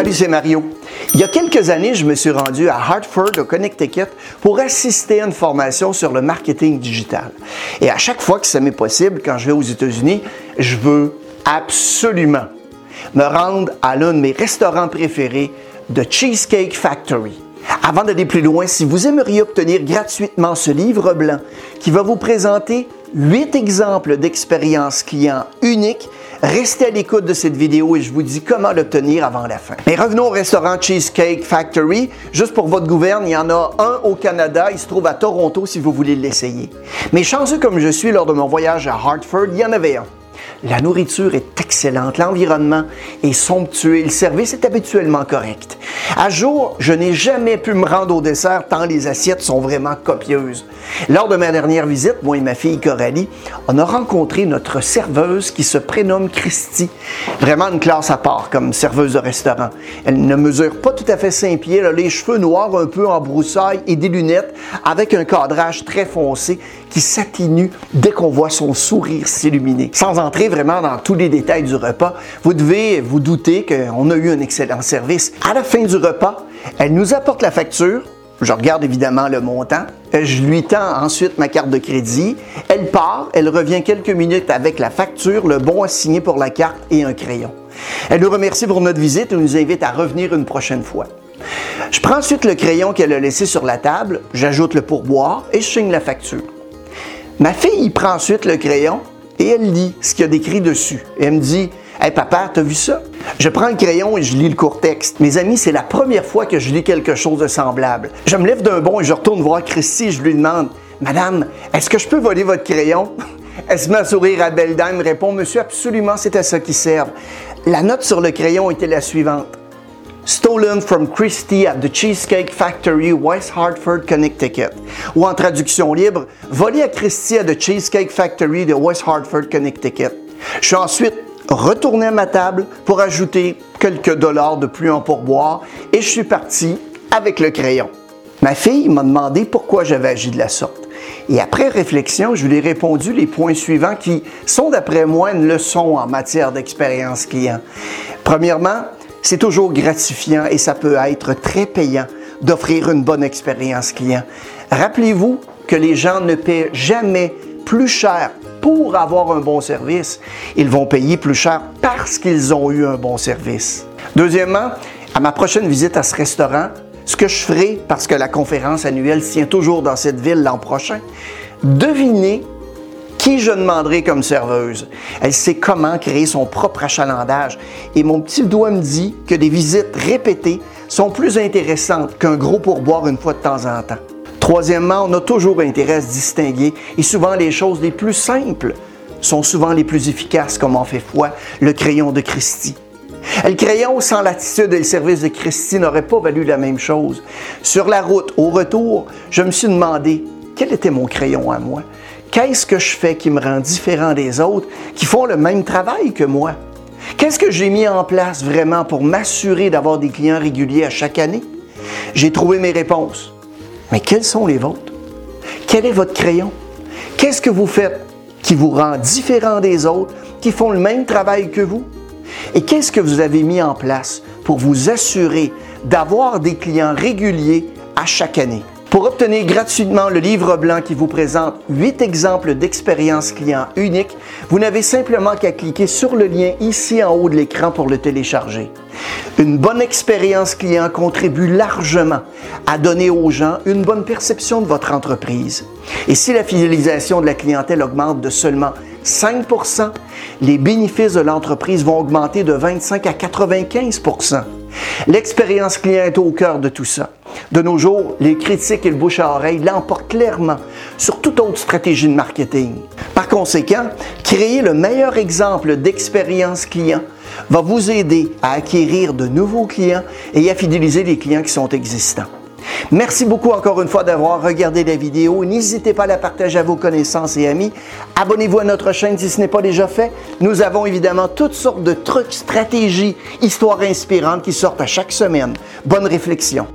Salut, c'est Mario. Il y a quelques années, je me suis rendu à Hartford, au Connecticut, pour assister à une formation sur le marketing digital. Et à chaque fois que ça m'est possible, quand je vais aux États-Unis, je veux absolument me rendre à l'un de mes restaurants préférés, The Cheesecake Factory. Avant d'aller plus loin, si vous aimeriez obtenir gratuitement ce livre blanc qui va vous présenter 8 exemples d'expériences clients uniques, restez à l'écoute de cette vidéo et je vous dis comment l'obtenir avant la fin. Mais revenons au restaurant Cheesecake Factory. Juste pour votre gouverne, il y en a un au Canada, il se trouve à Toronto si vous voulez l'essayer. Mais chanceux comme je suis lors de mon voyage à Hartford, il y en avait un. La nourriture est excellente, l'environnement est somptueux le service est habituellement correct. À jour, je n'ai jamais pu me rendre au dessert tant les assiettes sont vraiment copieuses. Lors de ma dernière visite, moi et ma fille Coralie, on a rencontré notre serveuse qui se prénomme Christy. Vraiment une classe à part comme serveuse de restaurant. Elle ne mesure pas tout à fait 5 pieds, elle a les cheveux noirs un peu en broussailles et des lunettes avec un cadrage très foncé qui s'atténue dès qu'on voit son sourire s'illuminer. Entrer vraiment dans tous les détails du repas, vous devez vous douter qu'on a eu un excellent service. À la fin du repas, elle nous apporte la facture. Je regarde évidemment le montant. Je lui tends ensuite ma carte de crédit. Elle part, elle revient quelques minutes avec la facture, le bon à signer pour la carte et un crayon. Elle nous remercie pour notre visite et nous invite à revenir une prochaine fois. Je prends ensuite le crayon qu'elle a laissé sur la table, j'ajoute le pourboire et je signe la facture. Ma fille prend ensuite le crayon et elle lit ce qu'il y a décrit dessus. Et elle me dit Hey papa, t'as vu ça? Je prends le crayon et je lis le court texte. Mes amis, c'est la première fois que je lis quelque chose de semblable. Je me lève d'un bond et je retourne voir Christy je lui demande Madame, est-ce que je peux voler votre crayon? Elle se met à sourire à belle dame, répond Monsieur, absolument, c'est à ça qui servent. La note sur le crayon était la suivante. Stolen from Christie at the Cheesecake Factory, West Hartford, Connecticut. Ou en traduction libre, volé à Christie at the Cheesecake Factory de West Hartford, Connecticut. Je suis ensuite retourné à ma table pour ajouter quelques dollars de plus en pourboire et je suis parti avec le crayon. Ma fille m'a demandé pourquoi j'avais agi de la sorte. Et après réflexion, je lui ai répondu les points suivants qui sont d'après moi une leçon en matière d'expérience client. Premièrement, c'est toujours gratifiant et ça peut être très payant d'offrir une bonne expérience client. Rappelez-vous que les gens ne paient jamais plus cher pour avoir un bon service. Ils vont payer plus cher parce qu'ils ont eu un bon service. Deuxièmement, à ma prochaine visite à ce restaurant, ce que je ferai, parce que la conférence annuelle tient toujours dans cette ville l'an prochain, devinez qui je demanderai comme serveuse? Elle sait comment créer son propre achalandage. Et mon petit doigt me dit que des visites répétées sont plus intéressantes qu'un gros pourboire une fois de temps en temps. Troisièmement, on a toujours intérêt à se distinguer et souvent les choses les plus simples sont souvent les plus efficaces, comme en fait foi le crayon de Christie. Le crayon sans l'attitude et le service de Christie n'aurait pas valu la même chose. Sur la route, au retour, je me suis demandé quel était mon crayon à moi. Qu'est-ce que je fais qui me rend différent des autres qui font le même travail que moi? Qu'est-ce que j'ai mis en place vraiment pour m'assurer d'avoir des clients réguliers à chaque année? J'ai trouvé mes réponses. Mais quels sont les vôtres? Quel est votre crayon? Qu'est-ce que vous faites qui vous rend différent des autres, qui font le même travail que vous? Et qu'est-ce que vous avez mis en place pour vous assurer d'avoir des clients réguliers à chaque année? Pour obtenir gratuitement le livre blanc qui vous présente 8 exemples d'expériences clients uniques, vous n'avez simplement qu'à cliquer sur le lien ici en haut de l'écran pour le télécharger. Une bonne expérience client contribue largement à donner aux gens une bonne perception de votre entreprise. Et si la fidélisation de la clientèle augmente de seulement 5% les bénéfices de l'entreprise vont augmenter de 25 à 95% L'expérience client est au cœur de tout ça. De nos jours, les critiques et le bouche à oreille l'emportent clairement sur toute autre stratégie de marketing. Par conséquent, créer le meilleur exemple d'expérience client va vous aider à acquérir de nouveaux clients et à fidéliser les clients qui sont existants. Merci beaucoup encore une fois d'avoir regardé la vidéo. N'hésitez pas à la partager à vos connaissances et amis. Abonnez-vous à notre chaîne si ce n'est pas déjà fait. Nous avons évidemment toutes sortes de trucs, stratégies, histoires inspirantes qui sortent à chaque semaine. Bonne réflexion.